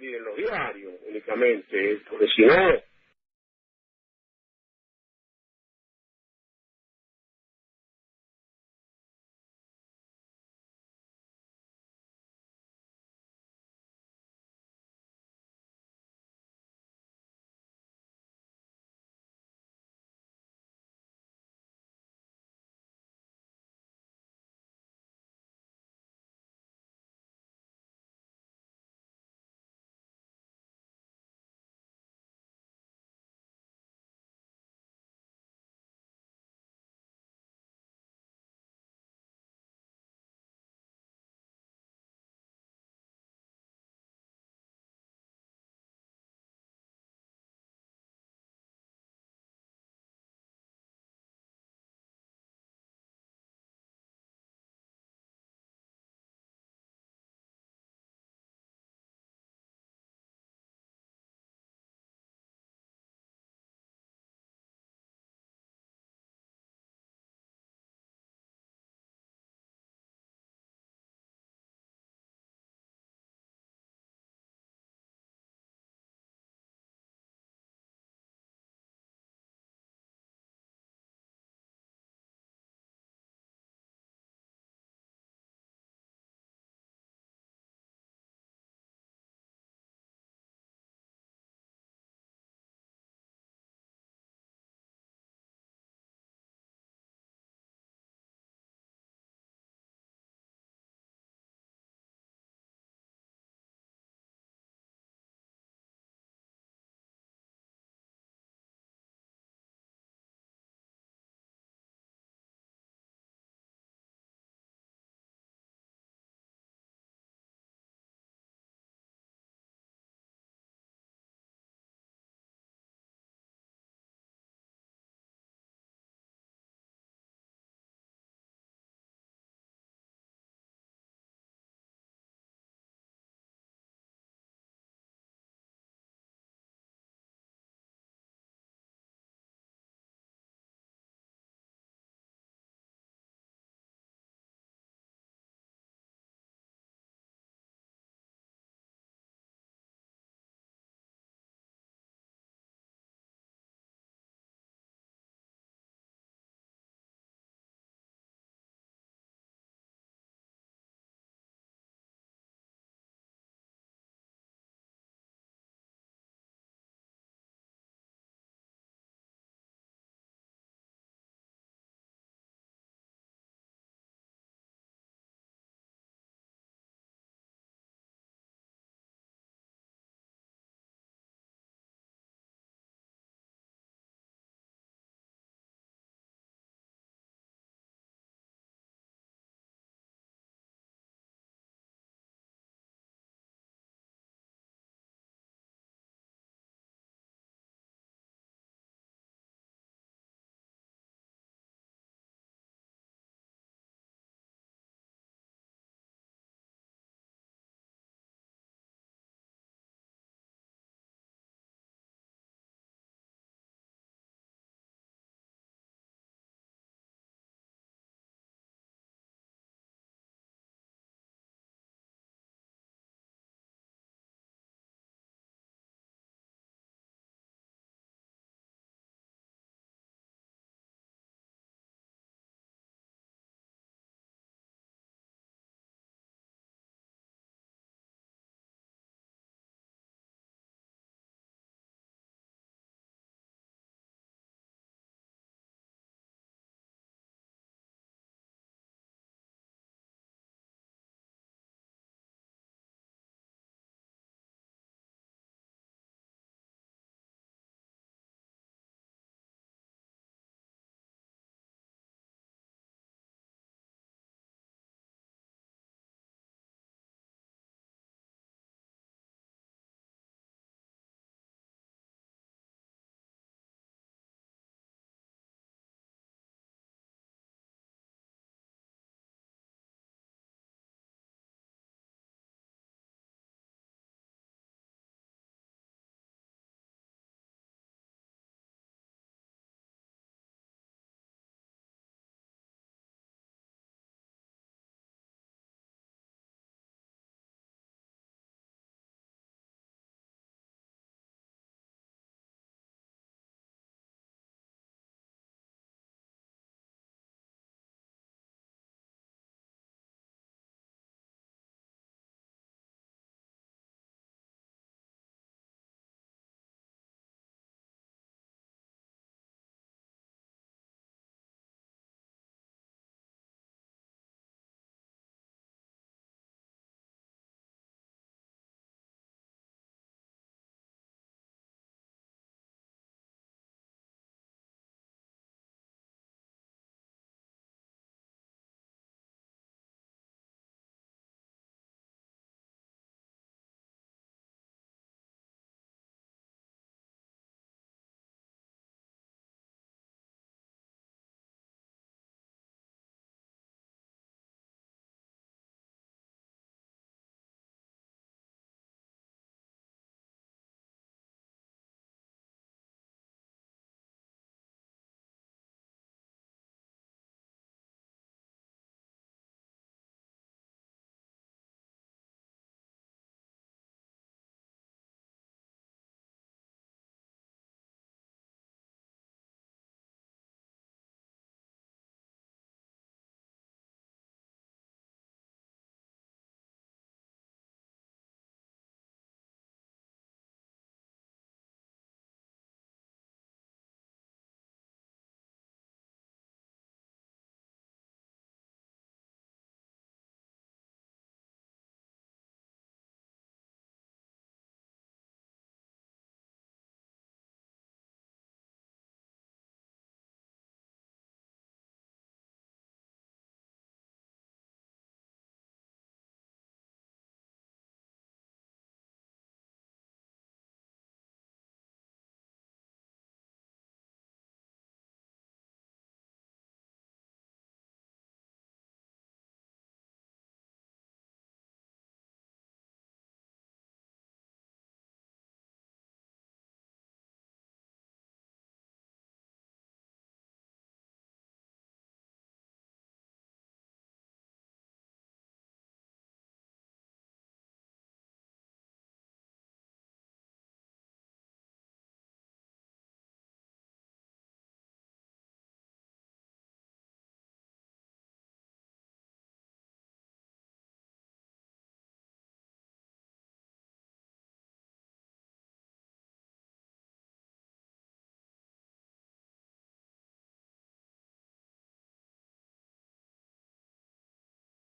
salir en los diarios únicamente, porque si no,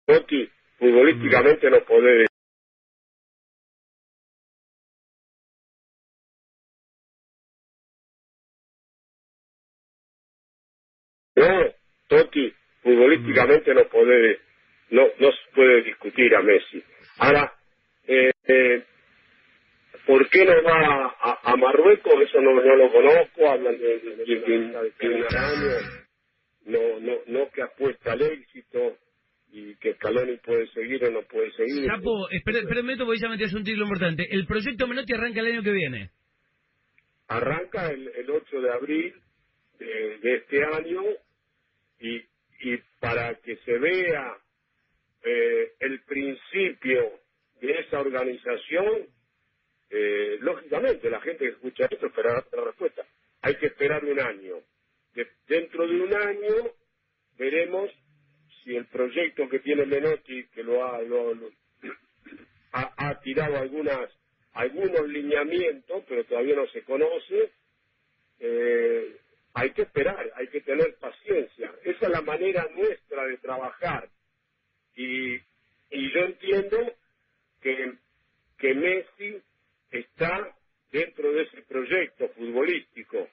Totti, futbolísticamente no podés No, Totti, futbolísticamente no puede, no, no se puede discutir a Messi. Ahora, eh, eh, ¿por qué no va a, a Marruecos? Eso no, no lo conozco, hablan de, de, de, de un año, no, no, no que apuesta al éxito que Scaloni puede seguir o no puede seguir. Sapo, espera, espera un momento porque ya metías un título importante. El proyecto Menotti arranca el año que viene. Arranca el, el 8 de abril de, de este año y, y para que se vea eh, el principio de esa organización, eh, lógicamente la gente que escucha esto esperará la respuesta. Hay que esperar un año. De- dentro de un año veremos si el proyecto que tiene Menotti, que lo ha, lo- ha, tirado algunas algunos lineamientos, pero todavía no se conoce, eh, hay que esperar, hay que tener paciencia. Esa es la manera nuestra de trabajar. Y, y yo entiendo que, que Messi está dentro de ese proyecto futbolístico.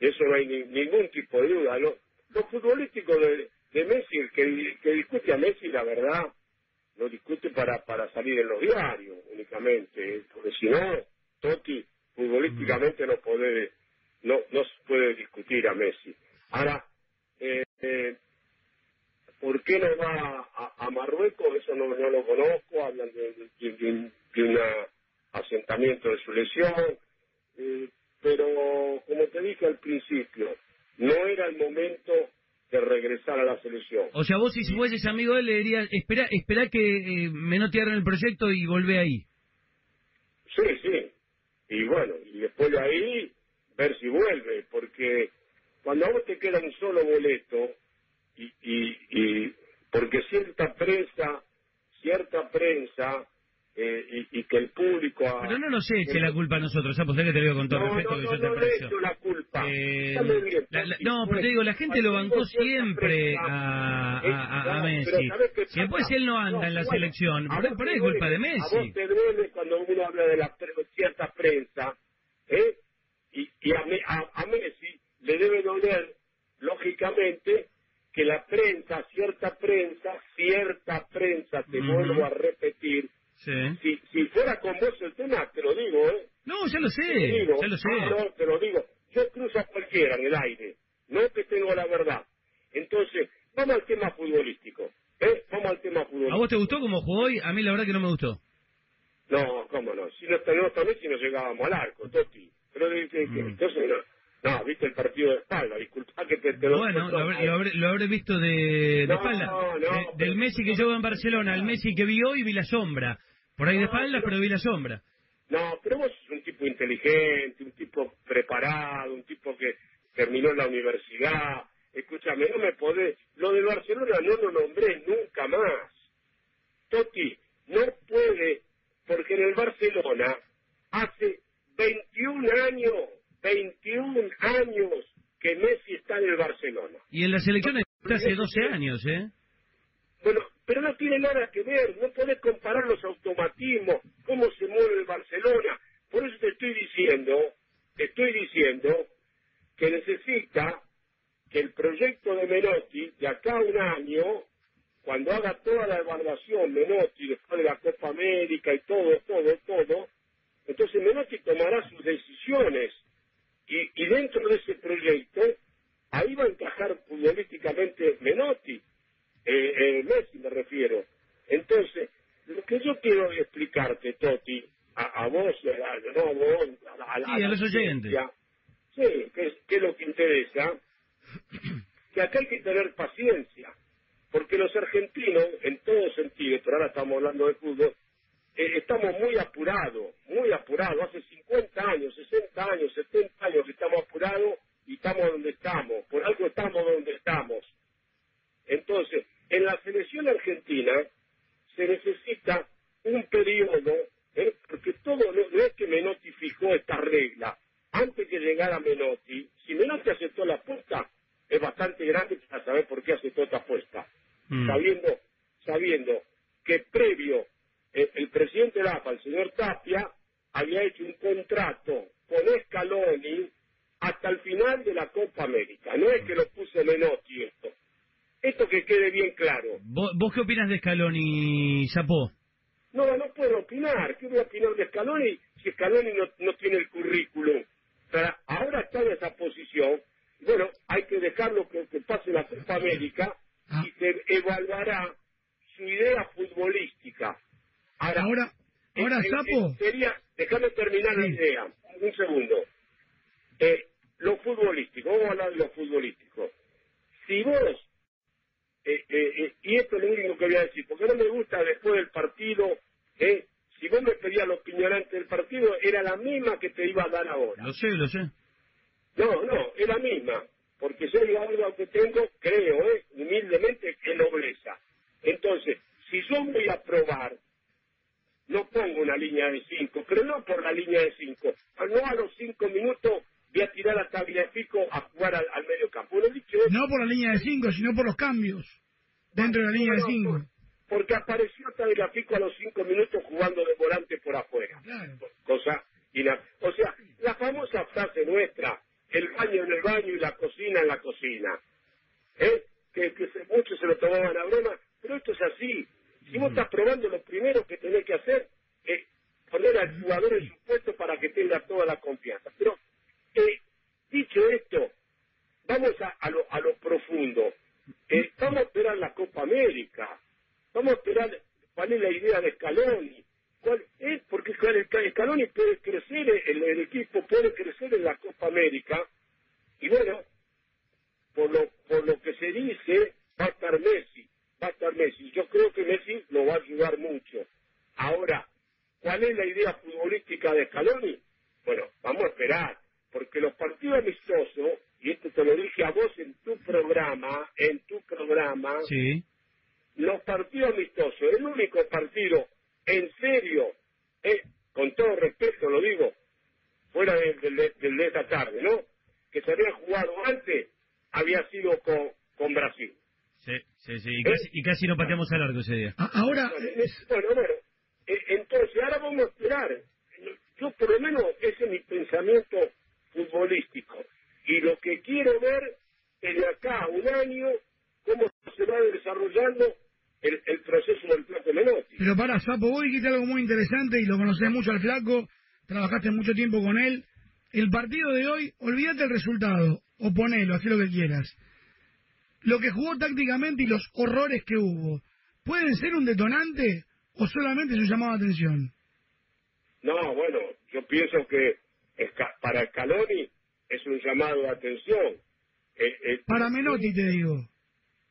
Eso no hay ni- ningún tipo de duda. Lo, lo futbolístico de Messi, el que, que discute a Messi, la verdad, lo discute para, para salir en los diarios únicamente. Porque si no, Totti futbolísticamente no puede no, no se puede discutir a Messi. Ahora, eh, eh, ¿por qué no va a, Marruecos? Eso no, no lo conozco, hablan de, de un asentamiento de su lesión, eh, pero como te dije al principio, no era el momento de regresar a la selección. O sea, vos si fueses amigo de él le dirías, espera, espera que eh, Menotti haga el proyecto y volvé ahí. Sí, sí. Y bueno, y después de ahí ver si vuelve, porque cuando a vos te queda un solo boleto y, y, y porque cierta prensa, cierta prensa eh, y, y que el público... ha- Pero no nos eche la culpa a nosotros, ya sé que te lo digo con todo no, respeto no, que no, yo te no le echo la. Eh, la- la- no, pero te digo, la gente lo bancó siempre prensa, a, a, a- a no, Messi. pero ¿sabés qué Si después él no anda en la selección, te ahí es culpa de duele- A Messi. vos te duele cuando uno habla de la pre- cierta prensa, ¿eh? Y, y a, Me- a- a Messi le debe doler, lógicamente, que la prensa, cierta prensa, cierta prensa, te vuelvo a repetir, Sí. si, si fuera con vos el tema, te lo digo, ¿eh? No, ya lo sé, digo, ya lo sé no, te lo digo. Yo cruzo a cualquiera en el aire, no que tengo la verdad. Entonces, vamos al tema futbolístico. ¿eh? Vamos al tema ¿A futbolístico. vos te gustó como jugó hoy? A mí la verdad que no me gustó. Si no tenemos también si no llegábamos al arco, Toti. Pero Mm. entonces no. No, viste el partido de espalda, disculpa que te, te lo Bueno, lo habré, lo habré- lo habré visto de, de No, espalda. no, De- del Messi que veo en Barcelona, al Messi que vi hoy vi la sombra. Por ahí de espalda, pero- vi la sombra. No, pero vos sos un tipo inteligente, un tipo preparado, un tipo que terminó en la universidad. Escúchame, no me podés... Lo de Barcelona no lo nombré nunca más. Toti, no puede, porque en el Barcelona hace 21 años, 21 años que Messi está en el Barcelona. Y en la selección No, está hace eso 12 sí. años, ¿eh? Bueno, pero no tiene nada que ver, no podés comparar los automatismos, cómo se mueve el Barcelona. Por eso te estoy diciendo, te estoy diciendo que necesita que el proyecto de Menotti, de acá a un año, cuando haga toda la evaluación Menotti, después de la Copa América y todo, todo, todo, entonces Menotti tomará sus decisiones. Y, y dentro de ese proyecto, ahí va a encajar futbolísticamente Menotti eh, eh, Messi me refiero. Entonces, lo que yo quiero explicarte, Toti, a, a vos, a, no a vos, a, a- Sí, a los oyentes. audiencia, Sí, que es, que es lo que interesa, que acá hay que tener paciencia, porque los argentinos, en todo sentido, pero ahora estamos hablando de fútbol, eh, estamos muy apurados, muy apurados, hace 50 años, 60 años, 70 años que estamos apurados y estamos donde estamos, por algo estamos donde estamos. Entonces, en la selección argentina se necesita un periodo, ¿eh? porque todo no, es que Menotti fijó esta regla. Antes que llegara Menotti, si Menotti aceptó la apuesta, es bastante grande para saber por qué aceptó esta apuesta. Mm. Sabiendo, sabiendo hecho un contrato con Scaloni hasta el final de la Copa América. No es que lo puso Menotti esto. Esto que quede bien claro. ¿Vos, vos qué opinas de Scaloni, Zapó? No, no puedo opinar. ¿Qué voy a opinar de Scaloni si Scaloni no, no tiene el currículum? O sea, ahora está en esa posición. Bueno, hay que dejarlo que, que pase la Copa América y se evaluará su idea futbolística. Ahora, ahora, ahora eh, eh, Sapo. eh, sería, déjame terminar la Sí. idea, un segundo. Eh, lo futbolístico, vamos a hablar de lo futbolístico. Si vos, eh, eh, eh, y esto es lo único que voy a decir, porque no me gusta después del partido, eh, si antes del partido, era la misma que te iba a dar ahora. Lo sé, lo sé. No, no, es la misma. Porque yo digo algo que tengo, creo, eh, humildemente, que nobleza. Entonces, si yo voy a probar, no pongo una línea de cinco, pero no por la línea de cinco. No a los cinco minutos voy a tirar a Tagliafico a jugar al, al medio campo. Lo he dicho eso. No por la línea de 5, sino por los cambios dentro de la línea de No, no, 5. Por- Porque apareció Tagliafico a los cinco minutos jugando de volante por afuera. Cosa o sea la famosa frase nuestra el baño en el baño y la cocina en la cocina. ¿eh? que, que se- muchos se lo tomaban a broma pero esto es así. Si vos estás probando lo primero que tenés que hacer es poner al jugador en su puesto para que tenga toda la confianza. Pero eh, dicho esto vamos a, a lo, a lo profundo. Eh, vamos a esperar la Copa América vamos a esperar cuál es la idea de Scaloni ¿Cuál es? Porque Scaloni puede crecer, el, el equipo puede crecer en la Copa América. Y bueno, por lo, por lo que se dice, va a estar Messi. Va a estar Messi. Yo creo que Messi lo va a ayudar mucho. Ahora, ¿cuál es la idea futbolística de Scaloni? Bueno, vamos a esperar. Porque los partidos amistosos, y esto te lo dije a vos en tu programa, en tu programa, Sí. Los partidos amistosos, el único partido en serio, eh, con todo respeto lo digo, fuera del de esta tarde, ¿no? Que se había jugado antes, había sido con, con Brasil. Sí, sí, sí. Y casi, y casi no pateamos al largo ese día. A- Ahora, Bueno, es- bueno, bueno, eh, entonces ahora vamos a esperar. Yo por lo menos ese es mi pensamiento futbolístico. Y lo que quiero ver es de acá a un año cómo se va desarrollando el, el proceso del Plato Menotti. Pero para Sapo, vos dijiste algo muy interesante y lo conocés mucho al flaco, trabajaste mucho tiempo con él. El partido de hoy, olvídate el resultado, o ponelo, haz lo que quieras. Lo que jugó tácticamente y los horrores que hubo, ¿pueden ser un detonante o solamente su llamado de atención? No, bueno, yo pienso que para Scaloni es un llamado de atención. Eh, eh, Para Menotti te digo.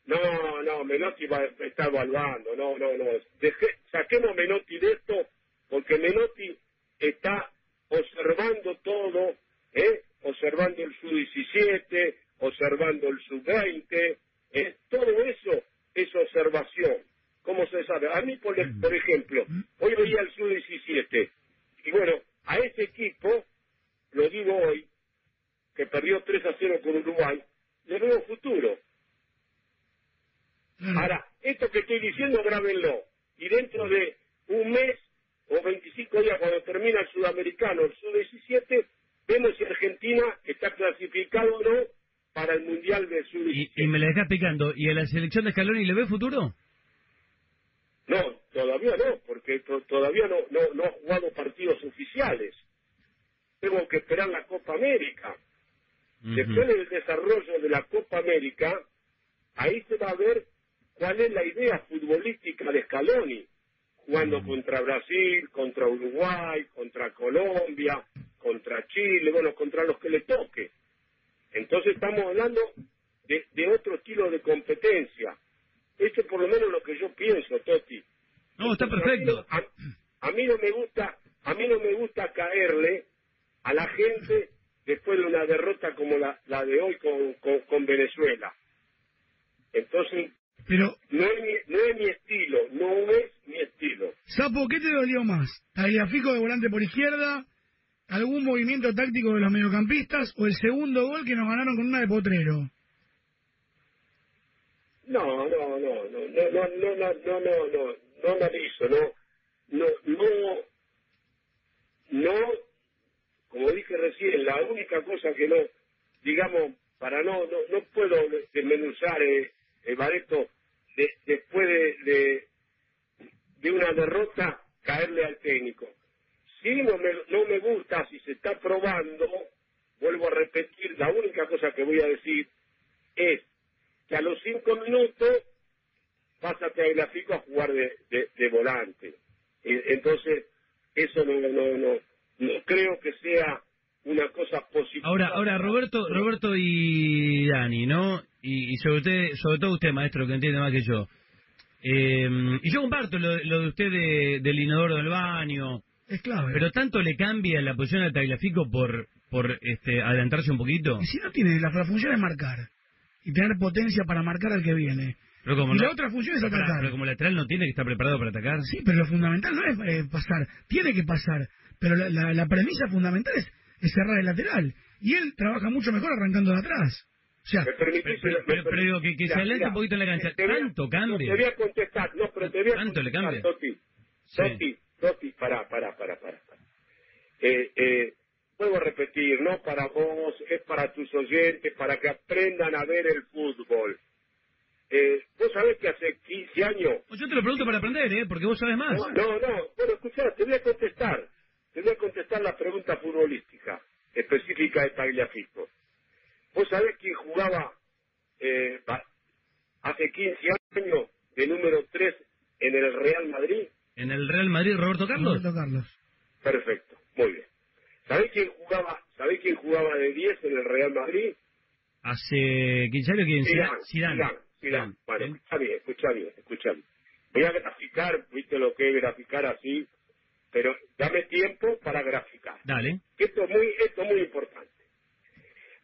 No, no, Menotti va, está evaluando, no, no, no. Deje- saquemos Menotti de esto, porque Menotti está observando todo, ¿eh? observando el sub-17, observando el sub-20, ¿eh? todo eso es observación. ¿Cómo se sabe? A mí, por, por ejemplo, hoy veía el sub-17, y bueno, a ese equipo, lo digo hoy, que perdió 3 a 0 con Uruguay, le veo futuro. Claro. Ahora, esto que estoy diciendo, grábenlo. Y dentro de un mes o 25 días, cuando termina el sudamericano, el sub-17, vemos si Argentina está clasificado o no para el Mundial del Y, sub-17. y me la dejas picando. ¿Y a la selección de Scaloni le ve futuro? No, todavía no, porque to- todavía no, no, no ha jugado partidos oficiales. Tengo que esperar la Copa América. Después del desarrollo de la Copa América, ahí se va a ver cuál es la idea futbolística de Scaloni, jugando contra Brasil, contra Uruguay, contra Colombia, contra Chile, bueno, contra los que le toque. Entonces estamos hablando de, de otro estilo de competencia. Esto es por lo menos lo que yo pienso, Toti. No, está perfecto. A, a mí no me gusta, a mí no me gusta caerle a la gente después de una derrota como la, la de hoy con, con, con Venezuela. Entonces, Pero, no es, mi, no es mi estilo, no es mi estilo. Sapo, ¿qué te dolió más? ¿Tagliafico de volante por izquierda? ¿Algún movimiento táctico de los mediocampistas? ¿O el segundo gol que nos ganaron con una de Potrero? No, no, no, no, no, no, no, no, no, no, analizo, no, no, no, no recién, la única cosa que no, digamos, para no, no, no puedo desmenuzar, eh, eh Bareto, de, después de, de, de, una derrota, caerle al técnico. Si no me, no me gusta, si se está probando, vuelvo a repetir, la única cosa que voy a decir es que a los cinco minutos pásate a gráfico a jugar de, de, volante. Entonces, eso no, no, no, no creo que sea una cosa positiva. Ahora, ahora Roberto, Roberto y Dani, ¿no? Y, sobre, usted, sobre todo usted, maestro, que entiende más que yo. Eh, y yo comparto lo, de usted del inodoro del baño. Es clave. Pero tanto le cambia la posición al Tagliafico por, por este, adelantarse un poquito. Y si no tiene, la, la función es marcar. Y tener potencia para marcar al que viene. Pero como y la otra función es atacar. Pero como lateral no tiene que estar preparado para atacar. Sí, pero lo fundamental no es eh, pasar. Tiene que pasar. Pero la, la, premisa fundamental es, cerrar el lateral. Y él trabaja mucho mejor arrancando de atrás. O sea, pero, digo que, que se adelante un poquito en la cancha. Tanto cambia. te voy a contestar. No, pero te voy a Tanto le cambia. Toti, Toti, Toti, pará, pará, pará, pará. Eh, eh, vuelvo a repetir, no para vos, es para tus oyentes, para que aprendan a ver el fútbol. Que hace 15 años... Pues yo te lo pregunto para aprender, ¿eh? Porque vos sabés más. No, no, bueno, escuchá, te voy a contestar. Te voy a contestar la pregunta futbolística, específica de Tagliafico. ¿Vos sabés quién jugaba eh, hace 15 años de número 3 en el Real Madrid? ¿En el Real Madrid, Roberto Carlos? Roberto Carlos. Perfecto, muy bien. ¿Sabés quién jugaba, ¿sabés quién jugaba de 10 en el Real Madrid? Hace 15 años, ¿quién? Zidane. Bueno, escucha bien, escucha bien, escucha bien. Voy a graficar, viste lo que es graficar así, pero dame tiempo para graficar. Dale. Esto es muy, esto es muy importante.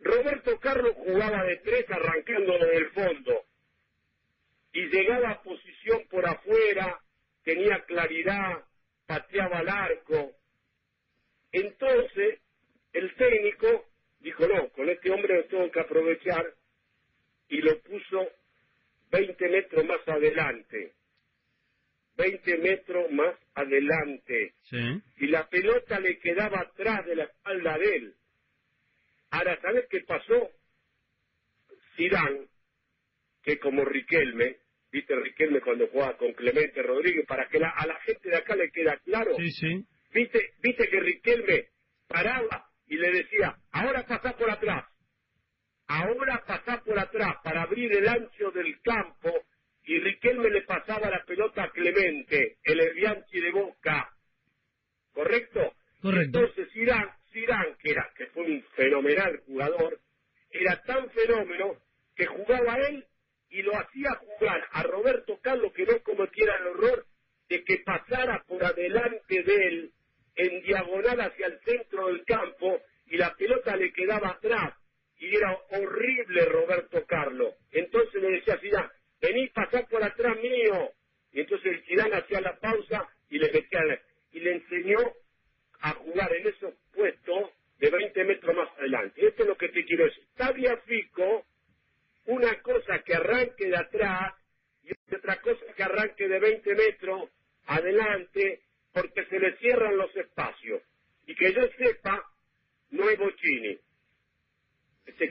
Roberto Carlos jugaba de tres arrancando desde el fondo y llegaba a posición por afuera, tenía claridad, pateaba al arco. Entonces, el técnico dijo, no, con este hombre lo tengo que aprovechar y lo puso 20 metros más adelante. 20 metros más adelante. Y la pelota le quedaba atrás de la espalda de él. Ahora, ¿sabes qué pasó? Zidane, que como Riquelme, viste Riquelme cuando jugaba con Clemente Rodríguez, para que a la gente de acá le queda claro. Sí, sí. Viste, viste que Riquelme paraba y le decía, ahora pasa por atrás ahora pasá por atrás para abrir el ancho del campo y Riquelme le pasaba la pelota a Clemente, el Herbianchi de Boca. ¿Correcto? Correcto. Entonces Irán, Irán, que, era, que fue un fenomenal jugador, era tan fenómeno que jugaba él y lo hacía jugar a Roberto Carlos que no cometiera el horror de que pasara por adelante de él en diagonal hacia el centro del campo y la pelota le quedaba atrás y era horrible Roberto Carlos. Entonces le decía a Zidane, vení, pasar por atrás mío. Y entonces Zidane hacía la pausa y le metía, y le enseñó a jugar en esos puestos de 20 metros más adelante. Esto es lo que te quiero decir. Está Fico, una cosa que arranque de atrás y otra cosa que arranque de 20 metros adelante porque se le cierran los espacios. Y que yo sepa, no es Bochini. ¿Se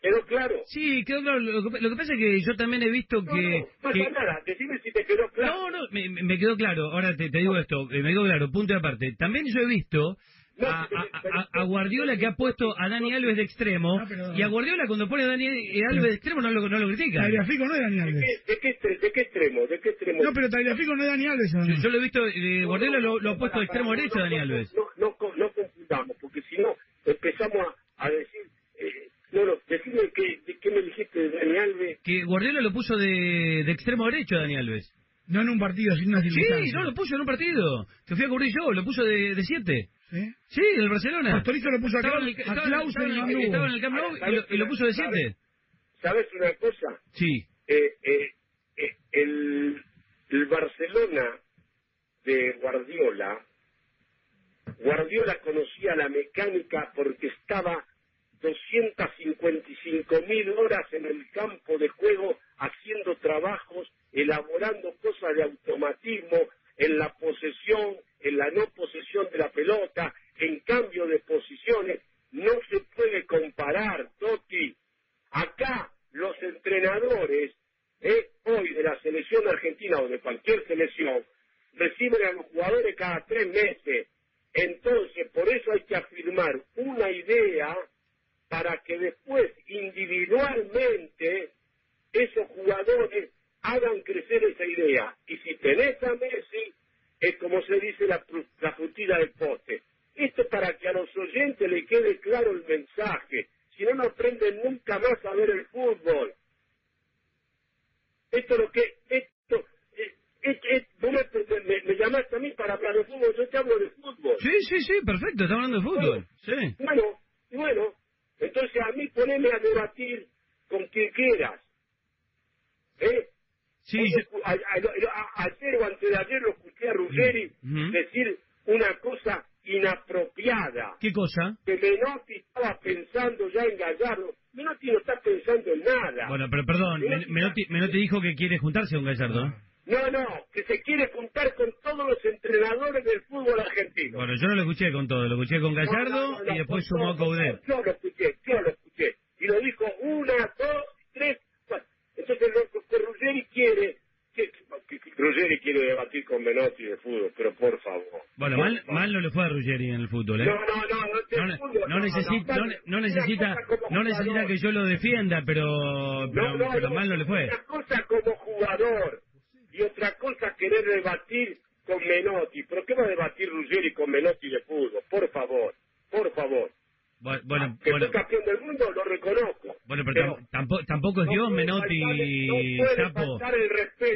¿Quedó claro? Sí, quedó claro. Lo que, pasa es que yo también he visto que... No, pasa nada, decime si te quedó claro. No, no, me, quedó claro. Ahora te, digo esto, me quedó claro, punto de aparte. También yo he visto a, Guardiola que ha puesto a Dani Alves de extremo y a Guardiola cuando pone a Dani Alves de extremo no lo, no lo critica. Tagliafico no es Dani Alves. ¿De qué, extremo? ¿De qué extremo? No, pero Tagliafico no es Dani Alves. Yo, lo he visto, eh, Guardiola lo, ha puesto de extremo derecho a Dani Alves. No, no, no confundamos, porque si no empezamos a, decir... Eh, no, no, decime que, de qué me dijiste de Dani Alves. Que Guardiola lo puso de, de extremo derecho a Dani Alves. No en un partido, sino en una. Sí, no, lo puso en un partido. Que fui a cubrir yo, lo puso de 7. ¿Eh? Sí, el Barcelona. Pastorito lo puso estaba a, el, estaba, en el, estaba y, lo puso de 7. ¿Sabes una cosa? Sí. Eh, eh, el, el Barcelona de Guardiola, Guardiola conocía la mecánica porque estaba 255 mil horas en el campo de juego haciendo trabajos, elaborando cosas de automatismo en la posesión, tres meses. Entonces, por eso hay que afirmar una idea para que después individualmente esos jugadores hagan crecer esa idea. Y si tenés a Messi, es como se dice la, la frutilla del poste. Esto para que a los oyentes le quede claro el mensaje. Si no, no aprenden nunca más a ver el fútbol. Esto es lo que... Esto, es, vos me, me, llamaste a mí para hablar de fútbol, yo te hablo de fútbol. Sí, sí, sí, perfecto, está hablando de fútbol. Bueno, sí. Bueno, bueno, entonces a mí poneme a debatir con quien quieras. ¿Eh? Sí, ayer o antes de ayer lo escuché a Ruggeri decir una cosa inapropiada. ¿Qué cosa? Que Menotti estaba pensando ya en Gallardo. Menotti no está pensando en nada. Bueno, pero perdón, Menotti, Menotti dijo que quiere juntarse con Gallardo. No, no, que se quiere juntar con todos los entrenadores del fútbol argentino. Bueno, yo no lo escuché con todo, lo escuché con Gallardo y después sumó a Coudet. Yo lo escuché, yo lo escuché. Y lo dijo una, dos, tres, cuatro. Entonces, lo que Ruggeri quiere que, Ruggeri quiere debatir con Menotti de fútbol, pero por favor. Bueno, mal, mal no le fue a Ruggeri en el fútbol, ¿eh? No, no, no, no, no, no necesita, no, necesita, no necesita que yo lo defienda, pero, pero, pero mal no le fue. Una cosa como jugador y otra cosa querer debatir con Menotti. ¿Pero qué va a debatir Ruggeri con Menotti de fútbol? Por favor, por favor. Bueno, que bueno. campeón del mundo, lo reconozco. Bueno, pero, tampoco, tampoco es Dios, Menotti, no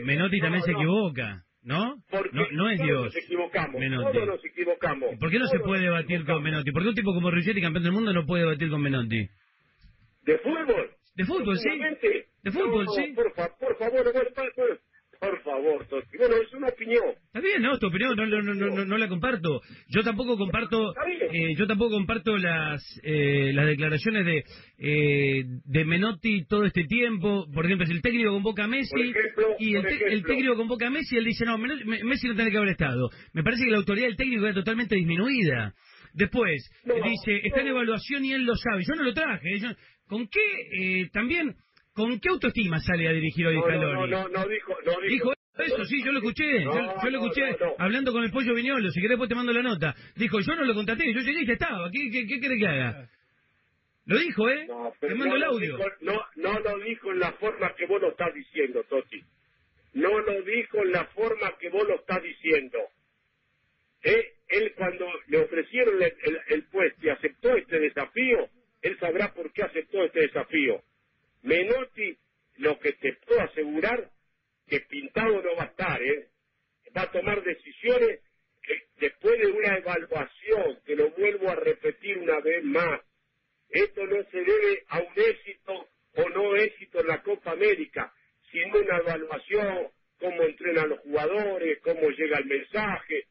Menotti también se equivoca, ¿no? No, no es Dios. Nos equivocamos, Menotti. Todos nos equivocamos. ¿Por qué no se puede debatir con Menotti? ¿Por qué un tipo como Ruggeri, campeón del mundo, no puede debatir con Menotti? ¿De fútbol? De fútbol, sí. De fútbol, sí. Por, por favor, bueno, por favor, Totti. Bueno, es una opinión. Está bien, no, tu opinión no, no, no, no, la comparto. Yo tampoco comparto, eh, yo tampoco comparto las eh, las declaraciones de eh, de Menotti todo este tiempo. Por ejemplo, si el técnico convoca a Messi y el, el, técnico convoca a Messi, él dice no, Messi no tiene que haber estado. Me parece que la autoridad del técnico era totalmente disminuida. Después dice está en evaluación y él lo sabe. Yo no lo traje. ¿Con qué eh, también? ¿Con qué autoestima sale a dirigir hoy no, Scaloni? No, no, no, dijo, no dijo. eso, sí, yo lo escuché, yo, lo escuché hablando con el pollo Viñolo, si querés después te mando la nota. Dijo, yo no lo contraté, yo llegué y ya estaba, ¿qué, qué, qué que haga? Lo dijo, ¿eh? te mando el audio. no, no lo dijo en la forma que vos lo estás diciendo, Toti. No lo dijo en la forma que vos lo estás diciendo. ¿Eh? Él cuando le ofrecieron el, el puesto y aceptó este desafío, él sabrá por qué aceptó este desafío Menotti, lo que te puedo asegurar, que pintado no va a estar, ¿eh? Va a tomar decisiones que después de una evaluación, que lo vuelvo a repetir una vez más, esto no se debe a un éxito o no éxito en la Copa América, sino una evaluación, cómo entrenan los jugadores, cómo llega el mensaje,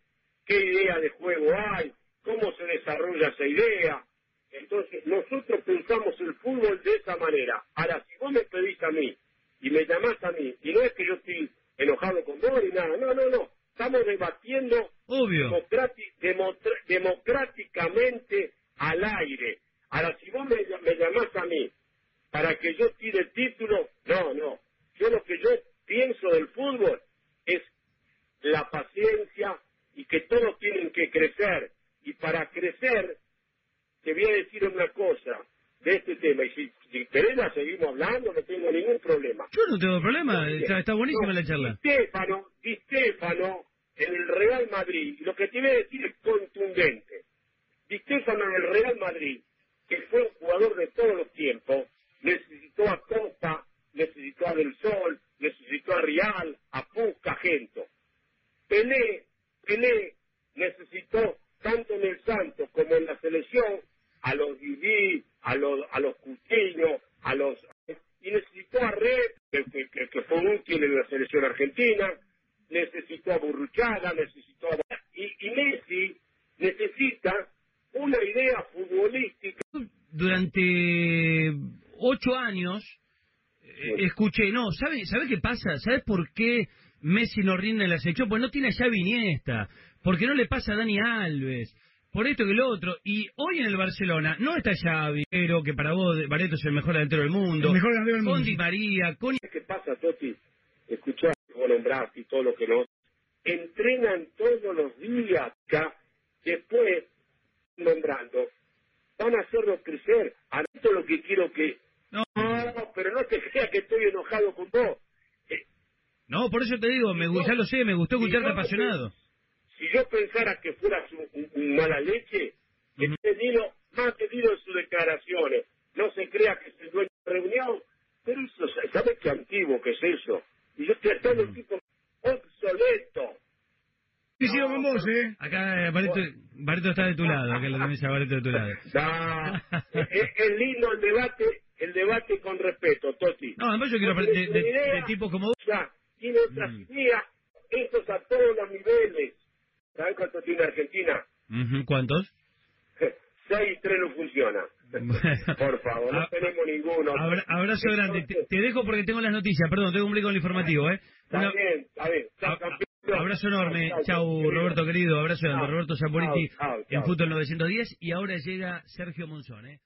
qué idea de juego hay, cómo se desarrolla esa idea, entonces, nosotros pensamos el fútbol de esa manera. Ahora, si vos me pedís a mí y me llamás a mí, y no es que yo estoy enojado con vos ni nada, no, no, no. Estamos debatiendo democráticamente al aire. Ahora, si vos me, me llamás a mí para que yo tire el título, no, no. Yo lo que yo pienso del fútbol es la paciencia y que todos tienen que crecer. Y para crecer te voy a decir una cosa de este tema, y si, si querés la seguimos hablando, no tengo ningún problema. Yo no tengo problema, está, buenísima la charla. Di Stefano, Di Stefano en el Real Madrid, lo que te voy a decir es contundente. Di Stefano en el Real Madrid, que fue un jugador de todos los tiempos, necesitó a Copa, necesitó a Del Sol, necesitó a Real, a Puca, Gento. Pelé, Pelé tanto en el Santos como en la selección a los Didi, a los, a los a los... Y necesitó a Red, que, que, fue útil en la selección argentina, necesitó a Burruchaga, necesitó a... Y, y Messi necesita una idea futbolística. Durante ocho años eh, escuché, no, ¿sabe, ¿sabe qué pasa? ¿Sabes por qué Messi no rinde en la selección? Pues no tiene a Xavi Iniesta, porque no le pasa a Dani Alves, por esto que lo otro. Y hoy en el Barcelona no está Xavi, pero que para vos Bareto es el mejor delantero del mundo. El mejor delantero del mundo. Con Di María, con... ¿Qué pasa, Toti? Escuchá, vos nombraste y todo lo que no. Entrenan todos los días, acá, después, nombrando, van a hacerlo crecer. A esto es lo que quiero que... No. no, pero no te creas que estoy enojado con vos. Eh, No, por eso te digo, me, gu- ya lo sé, me gustó escucharte no, apasionado. Si yo pensara que fueras un, un- un mala leche, Ujú. he tenido, más tenido en sus declaraciones. No se crea que es el dueño de reunión, pero eso, ¿sabes qué antiguo que es eso? Y yo estoy tratando el tipo obsoleto. Coincido con vos, ¿eh? Acá eh, Bareto, Bareto está de tu lado, acá lo tenés a Bareto de tu lado. No, es, es lindo el debate, el debate con respeto, Toti. No, además yo quiero No aprender de, de- de tipos como vos. Ya, tiene otras Mm. ideas, estos a todos los niveles. ¿Saben cuánto tiene Argentina? ¿Cuántos? Seis tres no funciona. Por favor, no A- tenemos ninguno. Abra- abrazo grande. Te, te dejo porque tengo las noticias, perdón, tengo un break con el informativo, ¿eh? Está Una- bien, está bien. Chao, a- a- campeón. abrazo enorme. Chao. Roberto querido. Abrazo grande. Roberto chao, en. Fútbol 910. Y ahora llega Sergio Monzón, ¿eh?